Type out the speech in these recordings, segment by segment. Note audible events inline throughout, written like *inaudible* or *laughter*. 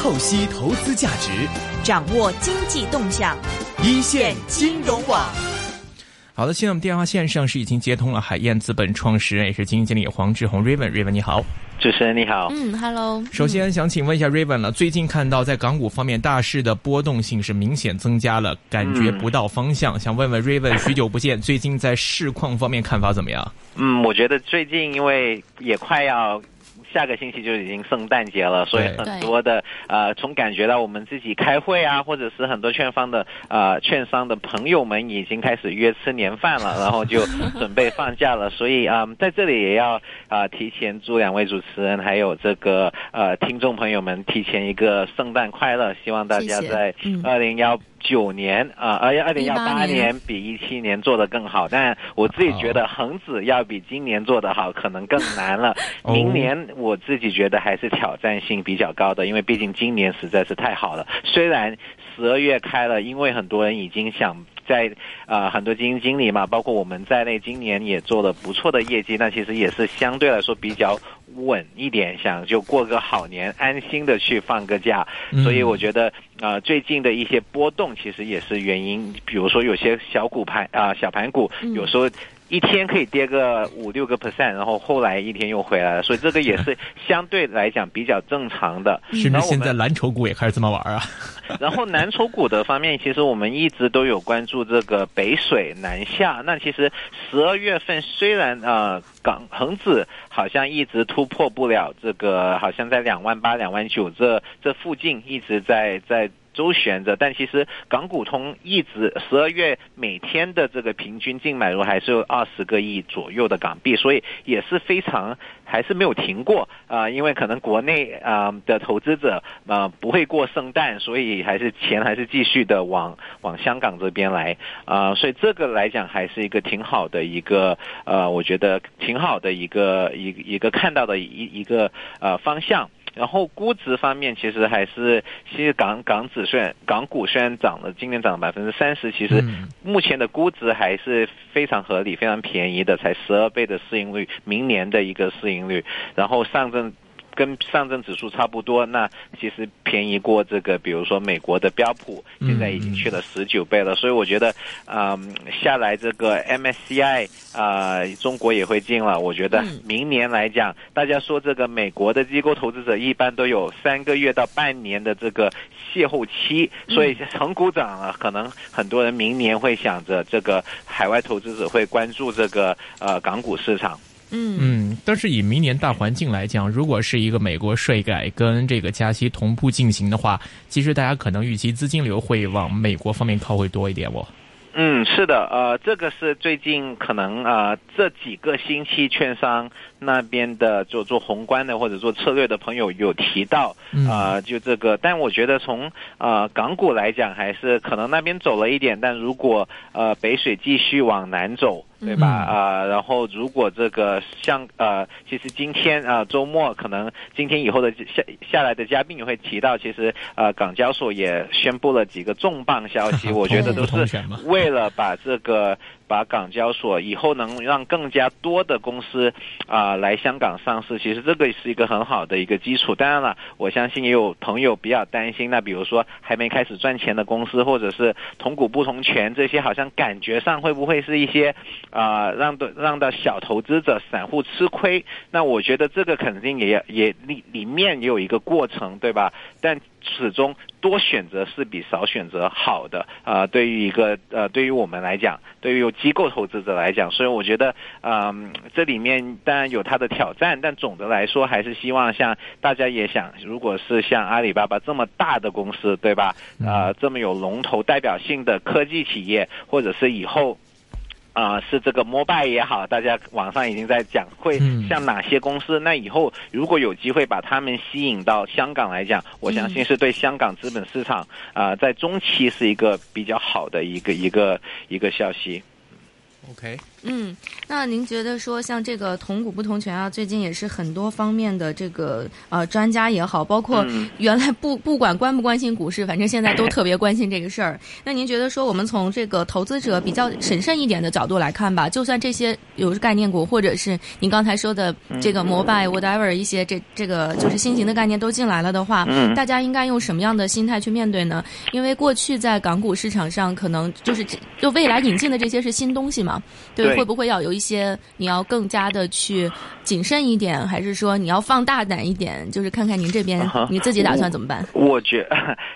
透析投资价值，掌握经济动向，一线金融网。好的，现在我们电话线上是已经接通了海燕资本创始人也是基金经理黄志宏 Raven，Raven 你好，主持人你好，嗯，Hello。首先想请问一下 Raven 了，最近看到在港股方面大势的波动性是明显增加了，感觉不到方向，想问问 Raven，许久不见，最近在市况方面看法怎么样？嗯，我觉得最近因为也快要。下个星期就已经圣诞节了，所以很多的呃，从感觉到我们自己开会啊，或者是很多券方的呃券商的朋友们已经开始约吃年饭了，*laughs* 然后就准备放假了。所以啊，在这里也要啊提前祝两位主持人还有这个呃听众朋友们提前一个圣诞快乐，希望大家在二零幺。九年啊，而且二零幺八年比一七年做的更好，但我自己觉得恒指要比今年做的好，可能更难了。明年我自己觉得还是挑战性比较高的，因为毕竟今年实在是太好了。虽然十二月开了，因为很多人已经想。在啊，很多基金经理嘛，包括我们在内，今年也做了不错的业绩，那其实也是相对来说比较稳一点，想就过个好年，安心的去放个假。所以我觉得啊，最近的一些波动其实也是原因，比如说有些小股盘啊，小盘股有时候。一天可以跌个五六个 percent，然后后来一天又回来了，所以这个也是 *laughs* 相对来讲比较正常的。甚至现在蓝筹股也开始这么玩啊。*laughs* 然后蓝筹股的方面，其实我们一直都有关注这个北水南下。那其实十二月份虽然啊港恒指好像一直突破不了这个，好像在两万八、两万九这这附近一直在在。周旋着，但其实港股通一直十二月每天的这个平均净买入还是有二十个亿左右的港币，所以也是非常还是没有停过啊。因为可能国内啊的投资者啊不会过圣诞，所以还是钱还是继续的往往香港这边来啊。所以这个来讲还是一个挺好的一个呃，我觉得挺好的一个一一个看到的一一个呃方向。然后估值方面，其实还是其实港港指虽然港股虽然涨了，今年涨了百分之三十，其实目前的估值还是非常合理、非常便宜的，才十二倍的市盈率，明年的一个市盈率，然后上证。跟上证指数差不多，那其实便宜过这个，比如说美国的标普，现在已经去了十九倍了。所以我觉得，嗯，下来这个 MSCI 啊，中国也会进了。我觉得明年来讲，大家说这个美国的机构投资者一般都有三个月到半年的这个邂逅期，所以成股涨了，可能很多人明年会想着这个海外投资者会关注这个呃港股市场。嗯嗯，但是以明年大环境来讲，如果是一个美国税改跟这个加息同步进行的话，其实大家可能预期资金流会往美国方面靠会多一点哦。嗯，是的，呃，这个是最近可能啊这几个星期券商那边的做做宏观的或者做策略的朋友有提到啊，就这个，但我觉得从啊港股来讲，还是可能那边走了一点，但如果呃北水继续往南走。对吧？啊，然后如果这个像呃，其实今天啊周末可能今天以后的下下来的嘉宾也会提到，其实呃港交所也宣布了几个重磅消息，*laughs* 我觉得都是为了把这个。把港交所以后能让更加多的公司啊来香港上市，其实这个是一个很好的一个基础。当然了，我相信也有朋友比较担心，那比如说还没开始赚钱的公司，或者是同股不同权这些，好像感觉上会不会是一些啊让的让到小投资者、散户吃亏？那我觉得这个肯定也也里里面也有一个过程，对吧？但始终多选择是比少选择好的啊！对于一个呃，对于我们来讲，对于机构投资者来讲，所以我觉得，嗯，这里面当然有它的挑战，但总的来说还是希望像大家也想，如果是像阿里巴巴这么大的公司，对吧？啊，这么有龙头代表性的科技企业，或者是以后。啊，是这个摩拜也好，大家网上已经在讲会像哪些公司。那以后如果有机会把他们吸引到香港来讲，我相信是对香港资本市场啊，在中期是一个比较好的一个一个一个消息。OK。嗯，那您觉得说像这个同股不同权啊，最近也是很多方面的这个呃专家也好，包括原来不不管关不关心股市，反正现在都特别关心这个事儿。那您觉得说我们从这个投资者比较审慎一点的角度来看吧，就算这些有概念股，或者是您刚才说的这个摩拜 whatever 一些这这个就是新型的概念都进来了的话，大家应该用什么样的心态去面对呢？因为过去在港股市场上，可能就是就未来引进的这些是新东西嘛，对。会不会要有一些你要更加的去谨慎一点，还是说你要放大胆一点？就是看看您这边你自己打算怎么办？我觉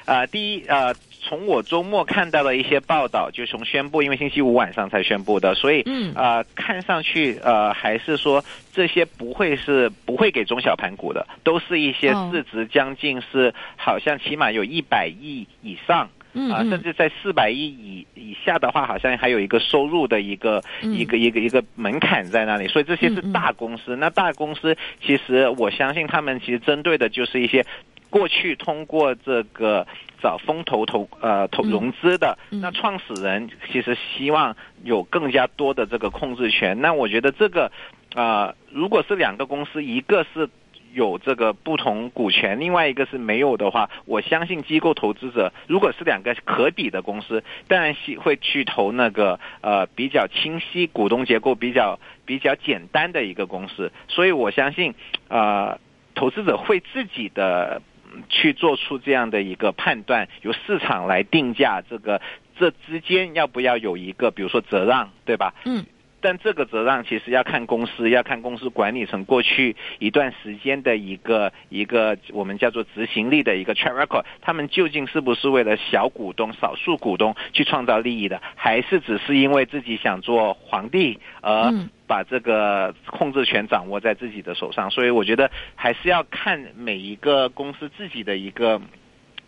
啊，第一啊，从我周末看到的一些报道，就从宣布，因为星期五晚上才宣布的，所以嗯啊，看上去呃还是说这些不会是不会给中小盘股的，都是一些市值将近是好像起码有一百亿以上。啊，甚至在四百亿以以下的话，好像还有一个收入的一个一个一个一个门槛在那里，所以这些是大公司。那大公司其实我相信他们其实针对的就是一些过去通过这个找风投投呃投融资的，那创始人其实希望有更加多的这个控制权。那我觉得这个啊，如果是两个公司，一个是。有这个不同股权，另外一个是没有的话，我相信机构投资者如果是两个可比的公司，当然是会去投那个呃比较清晰、股东结构比较比较简单的一个公司。所以我相信，呃，投资者会自己的去做出这样的一个判断，由市场来定价这个这之间要不要有一个比如说折让，对吧？嗯。但这个折让其实要看公司，要看公司管理层过去一段时间的一个一个我们叫做执行力的一个 track record，他们究竟是不是为了小股东、少数股东去创造利益的，还是只是因为自己想做皇帝而把这个控制权掌握在自己的手上？所以我觉得还是要看每一个公司自己的一个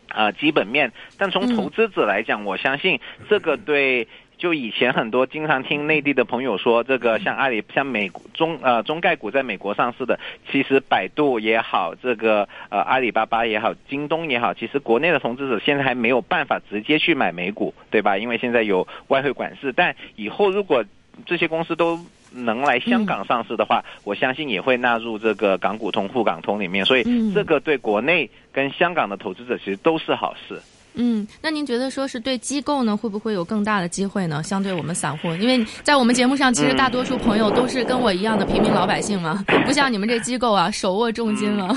啊基本面。但从投资者来讲，我相信这个对。就以前很多经常听内地的朋友说，这个像阿里、像美中呃中概股在美国上市的，其实百度也好，这个呃阿里巴巴也好，京东也好，其实国内的投资者现在还没有办法直接去买美股，对吧？因为现在有外汇管制。但以后如果这些公司都能来香港上市的话，我相信也会纳入这个港股通、沪港通里面。所以这个对国内跟香港的投资者其实都是好事。嗯，那您觉得说是对机构呢，会不会有更大的机会呢？相对我们散户，因为在我们节目上，其实大多数朋友都是跟我一样的平民老百姓嘛，不像你们这机构啊，手握重金了。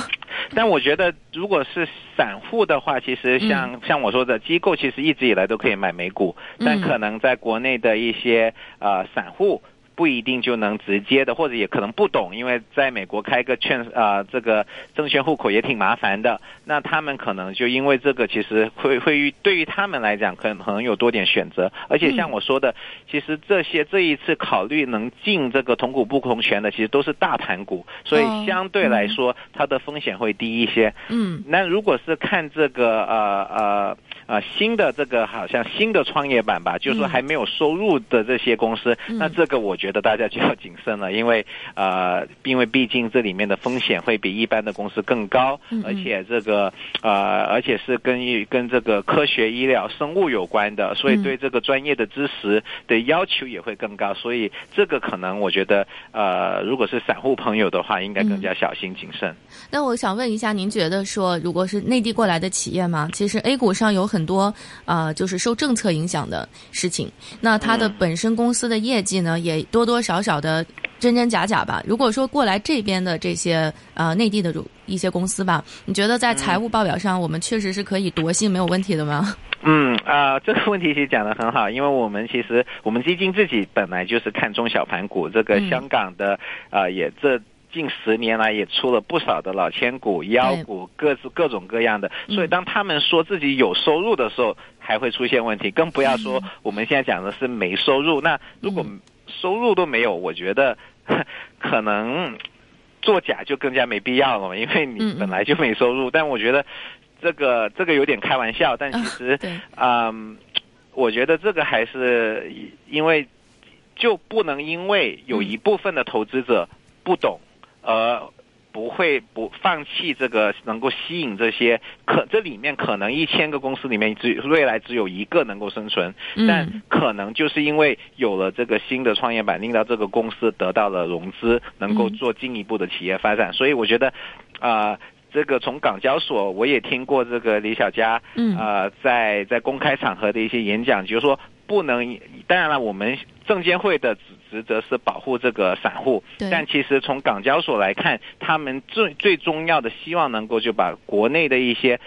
但我觉得，如果是散户的话，其实像像我说的，机构其实一直以来都可以买美股，但可能在国内的一些呃散户。不一定就能直接的，或者也可能不懂，因为在美国开个券啊，这个证券户口也挺麻烦的。那他们可能就因为这个，其实会会对于他们来讲，可能可能有多点选择。而且像我说的，其实这些这一次考虑能进这个同股不同权的，其实都是大盘股，所以相对来说它的风险会低一些。嗯，那如果是看这个呃呃。啊，新的这个好像新的创业板吧，就是说还没有收入的这些公司，那这个我觉得大家就要谨慎了，因为呃，因为毕竟这里面的风险会比一般的公司更高，而且这个呃，而且是跟跟这个科学、医疗、生物有关的，所以对这个专业的知识的要求也会更高，所以这个可能我觉得呃，如果是散户朋友的话，应该更加小心谨慎。那我想问一下，您觉得说，如果是内地过来的企业嘛，其实 A 股上有很很多啊，就是受政策影响的事情。那它的本身公司的业绩呢，也多多少少的真真假假吧。如果说过来这边的这些呃内地的一些公司吧，你觉得在财务报表上，我们确实是可以夺信没有问题的吗？嗯啊，这个问题其实讲的很好，因为我们其实我们基金自己本来就是看中小盘股，这个香港的啊也这。近十年来也出了不少的老千股、妖股，各自各种各样的。所以当他们说自己有收入的时候，还会出现问题。更不要说我们现在讲的是没收入。那如果收入都没有，我觉得可能作假就更加没必要了，因为你本来就没收入。但我觉得这个这个有点开玩笑。但其实，嗯，我觉得这个还是因为就不能因为有一部分的投资者不懂。而不会不放弃这个能够吸引这些可这里面可能一千个公司里面只未来只有一个能够生存，但可能就是因为有了这个新的创业板，令到这个公司得到了融资，能够做进一步的企业发展。所以我觉得，啊，这个从港交所我也听过这个李小佳，嗯啊，在在公开场合的一些演讲，就是说不能，当然了，我们证监会的。职责是保护这个散户，但其实从港交所来看，他们最最重要的希望能够就把国内的一些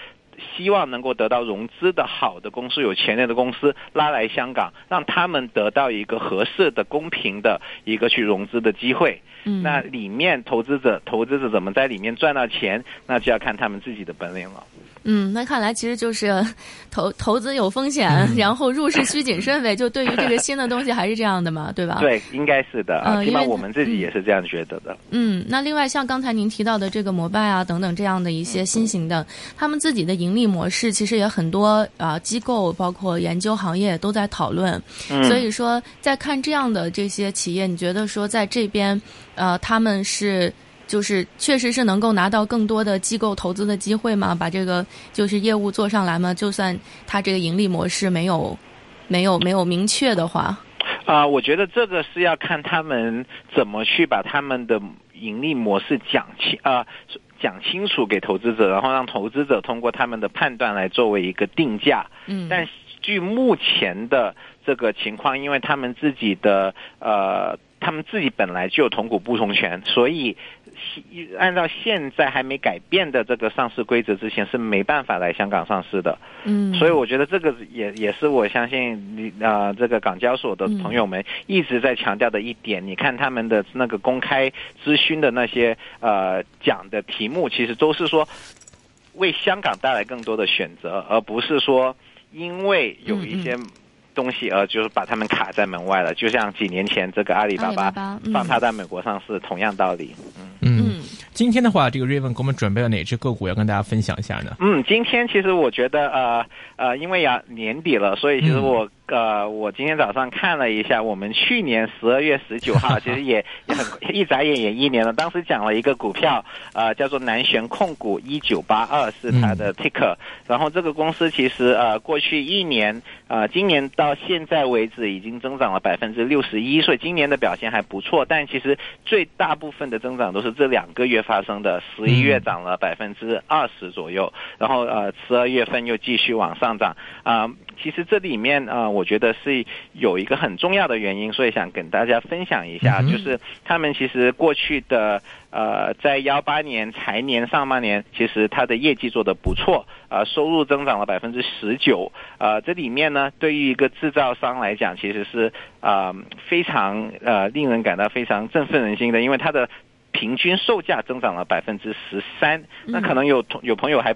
希望能够得到融资的好的公司、有潜力的公司拉来香港，让他们得到一个合适的、公平的一个去融资的机会。那里面投资者投资者怎么在里面赚到钱，那就要看他们自己的本领了。嗯，那看来其实就是 *laughs* 投投资有风险，*laughs* 然后入市需谨慎呗。就对于这个新的东西还是这样的嘛，对吧？对，应该是的。嗯，起码我们自己也是这样觉得的。嗯，那另外像刚才您提到的这个摩拜啊等等这样的一些新型的，他们自己的盈利模式其实也很多啊，机构包括研究行业都在讨论。嗯，所以说在看这样的这些企业，你觉得说在这边呃他们是？就是确实是能够拿到更多的机构投资的机会吗？把这个就是业务做上来吗？就算它这个盈利模式没有没有没有明确的话，啊，我觉得这个是要看他们怎么去把他们的盈利模式讲清啊讲清楚给投资者，然后让投资者通过他们的判断来作为一个定价。嗯，但据目前的这个情况，因为他们自己的呃。他们自己本来就有同股不同权，所以按照现在还没改变的这个上市规则之前是没办法来香港上市的。嗯，所以我觉得这个也也是我相信你啊，这个港交所的朋友们一直在强调的一点。你看他们的那个公开咨询的那些呃讲的题目，其实都是说为香港带来更多的选择，而不是说因为有一些。东西，呃，就是把他们卡在门外了，就像几年前这个阿里巴巴放他在美国上市，同样道理。嗯嗯，今天的话，这个瑞文给我们准备了哪只个股要跟大家分享一下呢？嗯，今天其实我觉得，呃呃，因为要年底了，所以其实我。呃，我今天早上看了一下，我们去年十二月十九号，*laughs* 其实也也很一眨眼也一年了。当时讲了一个股票，呃，叫做南旋控股一九八二是它的 ticker。然后这个公司其实呃过去一年，呃今年到现在为止已经增长了百分之六十一，所以今年的表现还不错。但其实最大部分的增长都是这两个月发生的，十一月涨了百分之二十左右，然后呃十二月份又继续往上涨啊。其实这里面啊，我觉得是有一个很重要的原因，所以想跟大家分享一下，就是他们其实过去的呃，在幺八年财年上半年，其实它的业绩做得不错，啊，收入增长了百分之十九，呃，这里面呢，对于一个制造商来讲，其实是啊非常呃令人感到非常振奋人心的，因为它的平均售价增长了百分之十三，那可能有有朋友还。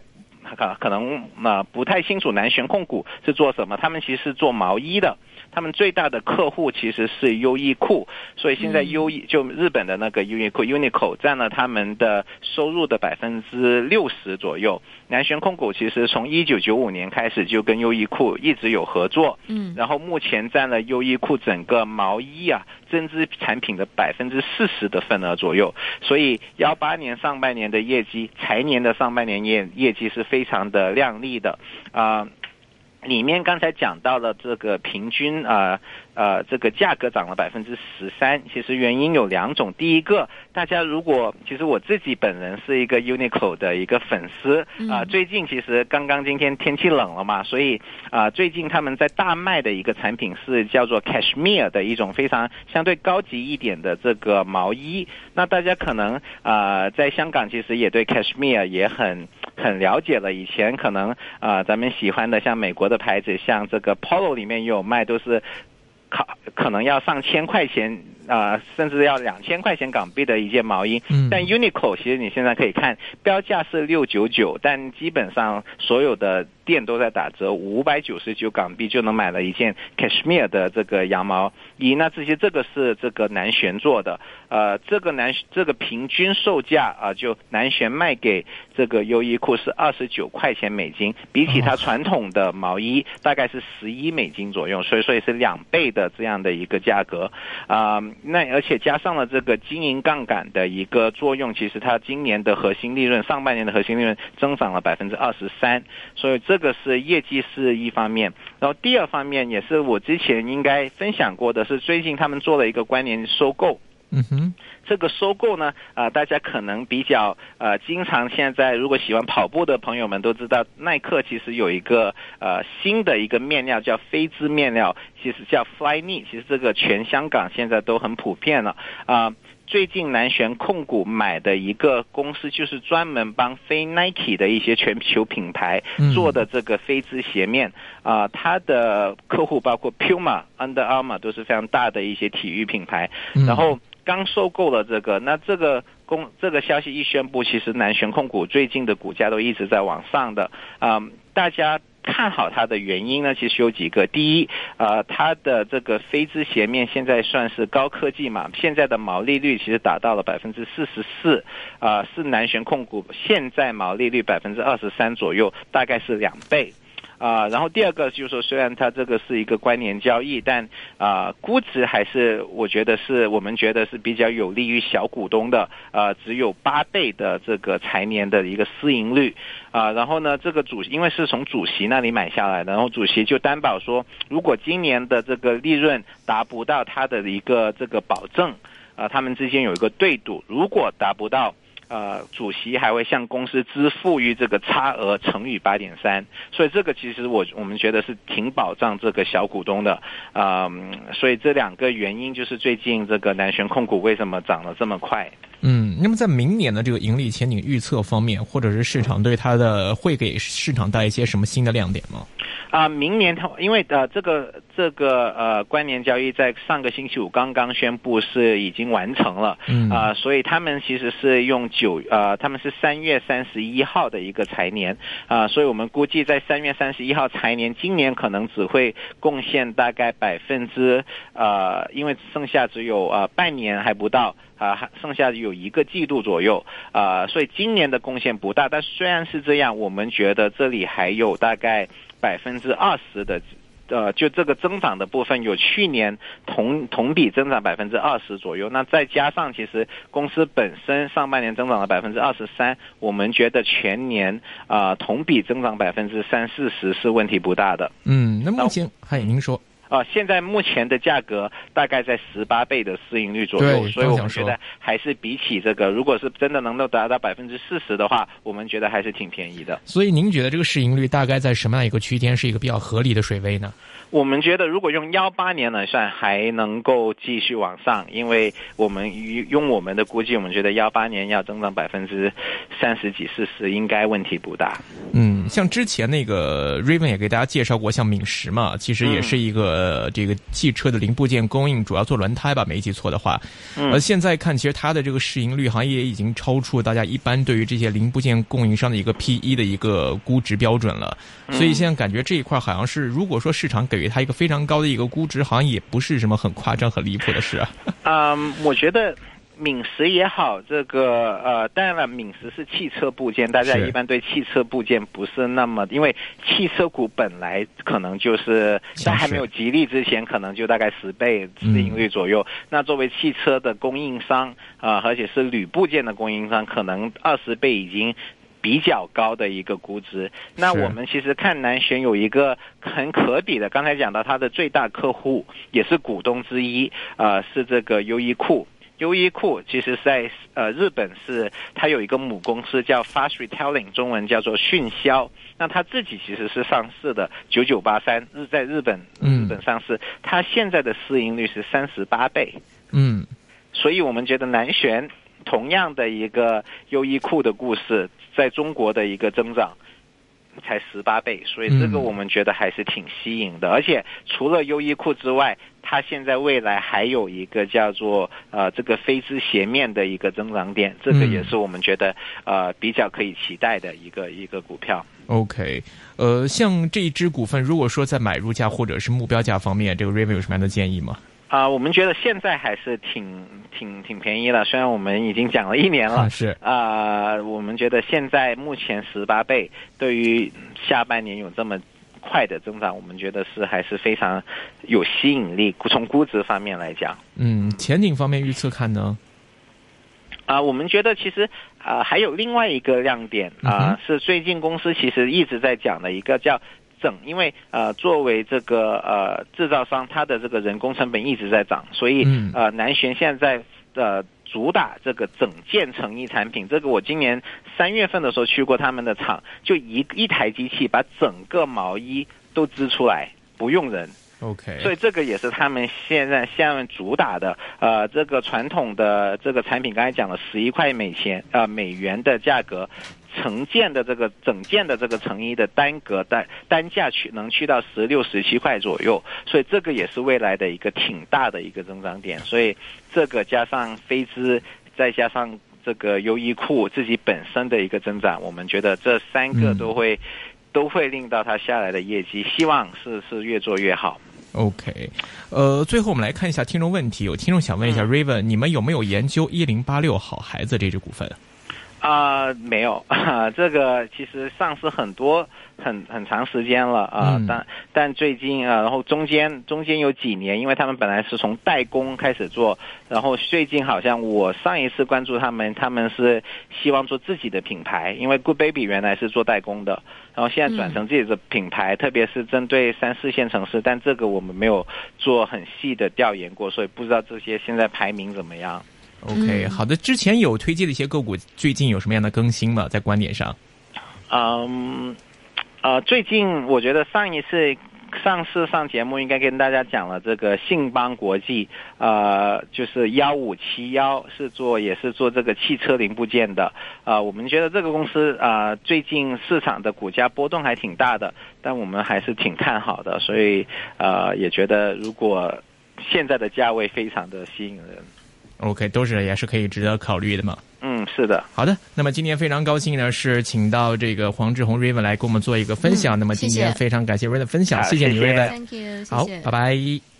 可可能啊不太清楚南玄控股是做什么，他们其实是做毛衣的。他们最大的客户其实是优衣库，所以现在优衣就日本的那个优衣库 Uniqlo 占了他们的收入的百分之六十左右。南玄控股其实从一九九五年开始就跟优衣库一直有合作，嗯，然后目前占了优衣库整个毛衣啊针织产品的百分之四十的份额左右。所以幺八年上半年的业绩，财年的上半年业业绩是非常的亮丽的啊。里面刚才讲到了这个平均啊。呃，这个价格涨了百分之十三，其实原因有两种。第一个，大家如果其实我自己本人是一个 Uniqlo 的一个粉丝啊，最近其实刚刚今天天气冷了嘛，所以啊，最近他们在大卖的一个产品是叫做 Cashmere 的一种非常相对高级一点的这个毛衣。那大家可能啊，在香港其实也对 Cashmere 也很很了解了。以前可能啊，咱们喜欢的像美国的牌子，像这个 Polo 里面也有卖，都是。可可能要上千块钱啊，甚至要两千块钱港币的一件毛衣。但 Uniqlo 其实你现在可以看标价是六九九，但基本上所有的。店都在打折，五百九十九港币就能买了一件 cashmere 的这个羊毛衣。那这些这个是这个南旋做的，呃，这个南这个平均售价啊，就南旋卖给这个优衣库是二十九块钱美金，比起它传统的毛衣大概是十一美金左右，所以说也是两倍的这样的一个价格啊。那而且加上了这个经营杠杆的一个作用，其实它今年的核心利润，上半年的核心利润增长了百分之二十三，所以这个是业绩是一方面。然后第二方面也是我之前应该分享过的，是最近他们做了一个关联收购。嗯哼，这个收购呢，啊，大家可能比较呃，经常现在如果喜欢跑步的朋友们都知道，耐克其实有一个呃新的一个面料叫飞织面料，其实叫 Flyknit，其实这个全香港现在都很普遍了啊。最近南旋控股买的一个公司，就是专门帮非 Nike 的一些全球品牌做的这个飞织鞋面啊，它的客户包括 Puma、Under Armour 都是非常大的一些体育品牌，然后。刚收购了这个，那这个公这个消息一宣布，其实南旋控股最近的股价都一直在往上的啊。大家看好它的原因呢，其实有几个。第一，呃，它的这个飞姿鞋面现在算是高科技嘛，现在的毛利率其实达到了百分之四十四，啊，是南旋控股现在毛利率百分之二十三左右，大概是两倍。啊，然后第二个就是说，虽然它这个是一个关联交易，但啊，估值还是我觉得是我们觉得是比较有利于小股东的，啊，只有八倍的这个财年的一个市盈率，啊，然后呢，这个主因为是从主席那里买下来的，然后主席就担保说，如果今年的这个利润达不到他的一个这个保证，啊，他们之间有一个对赌，如果达不到。呃，主席还会向公司支付于这个差额乘以八点三，所以这个其实我我们觉得是挺保障这个小股东的啊，所以这两个原因就是最近这个南旋控股为什么涨得这么快？嗯，那么在明年的这个盈利前景预测方面，或者是市场对它的会给市场带一些什么新的亮点吗？啊，明年它因为呃这个这个呃关联交易在上个星期五刚刚宣布是已经完成了，嗯啊，所以他们其实是用九呃他们是三月三十一号的一个财年啊，所以我们估计在三月三十一号财年，今年可能只会贡献大概百分之呃，因为剩下只有呃半年还不到啊，剩下有一个季度左右啊，所以今年的贡献不大，但虽然是这样，我们觉得这里还有大概。百分之二十的，呃，就这个增长的部分，有去年同同比增长百分之二十左右。那再加上其实公司本身上半年增长了百分之二十三，我们觉得全年啊同比增长百分之三四十是问题不大的。嗯，那目前，嗨，您说。啊，现在目前的价格大概在十八倍的市盈率左右，所以我们觉得还是比起这个，如果是真的能够达到百分之四十的话，我们觉得还是挺便宜的。所以您觉得这个市盈率大概在什么样一个区间是一个比较合理的水位呢？我们觉得，如果用幺八年来算，还能够继续往上，因为我们用我们的估计，我们觉得幺八年要增长百分之三十几、四十，应该问题不大。嗯，像之前那个 Raven 也给大家介绍过，像敏实嘛，其实也是一个这个汽车的零部件供应，主要做轮胎吧，没记错的话。而现在看，其实它的这个市盈率好像也已经超出大家一般对于这些零部件供应商的一个 P E 的一个估值标准了。所以现在感觉这一块好像是，如果说市场给给予它一个非常高的一个估值，好像也不是什么很夸张、很离谱的事啊。嗯，我觉得敏实也好，这个呃，当然了，敏实是汽车部件，大家一般对汽车部件不是那么，因为汽车股本来可能就是在还没有吉利之前，可能就大概十倍市盈率左右。那作为汽车的供应商啊，而且是铝部件的供应商，可能二十倍已经。比较高的一个估值，那我们其实看南旋有一个很可比的，刚才讲到它的最大客户也是股东之一，呃，是这个优衣库。优衣库其实在呃日本是它有一个母公司叫 Fast Retailing，中文叫做迅销。那它自己其实是上市的九九八三日在日本日本上市，它现在的市盈率是三十八倍。嗯，所以我们觉得南旋。同样的一个优衣库的故事，在中国的一个增长才十八倍，所以这个我们觉得还是挺吸引的。而且除了优衣库之外，它现在未来还有一个叫做呃这个飞织斜面的一个增长点，这个也是我们觉得呃比较可以期待的一个一个股票。OK，呃，像这一只股份，如果说在买入价或者是目标价方面，这个 Review 有什么样的建议吗？啊，我们觉得现在还是挺挺挺便宜了，虽然我们已经讲了一年了。是啊，我们觉得现在目前十八倍，对于下半年有这么快的增长，我们觉得是还是非常有吸引力。从估值方面来讲，嗯，前景方面预测看呢？啊，我们觉得其实啊还有另外一个亮点啊，是最近公司其实一直在讲的一个叫整，因为呃作为这个呃制造商，它的这个人工成本一直在涨，所以呃南玄现在的。主打这个整件成衣产品，这个我今年三月份的时候去过他们的厂，就一一台机器把整个毛衣都织出来，不用人。OK，所以这个也是他们现在现在主打的。呃，这个传统的这个产品，刚才讲了十一块美钱呃美元的价格。成件的这个整件的这个成衣的单格单单价去能去到十六十七块左右，所以这个也是未来的一个挺大的一个增长点。所以这个加上飞姿，再加上这个优衣库自己本身的一个增长，我们觉得这三个都会都会令到它下来的业绩，希望是是越做越好。OK，呃，最后我们来看一下听众问题，有听众想问一下 Raven，你们有没有研究一零八六好孩子这只股份？啊，没有，*laughs* 这个其实上市很多很很长时间了啊，但但最近啊，然后中间中间有几年，因为他们本来是从代工开始做，然后最近好像我上一次关注他们，他们是希望做自己的品牌，因为 Good Baby 原来是做代工的，然后现在转成自己的品牌，特别是针对三四线城市，但这个我们没有做很细的调研过，所以不知道这些现在排名怎么样。OK，好的。之前有推荐的一些个股，最近有什么样的更新吗？在观点上？嗯，呃，最近我觉得上一次上次上节目应该跟大家讲了，这个信邦国际，呃，就是幺五七幺是做也是做这个汽车零部件的。啊，我们觉得这个公司啊，最近市场的股价波动还挺大的，但我们还是挺看好的，所以呃，也觉得如果现在的价位非常的吸引人。OK，都是也是可以值得考虑的嘛。嗯，是的。好的，那么今天非常高兴呢，是请到这个黄志宏 Raven 来给我们做一个分享。那么今天非常感谢 Raven 的分享，谢谢你 Raven。Thank you，好，拜拜。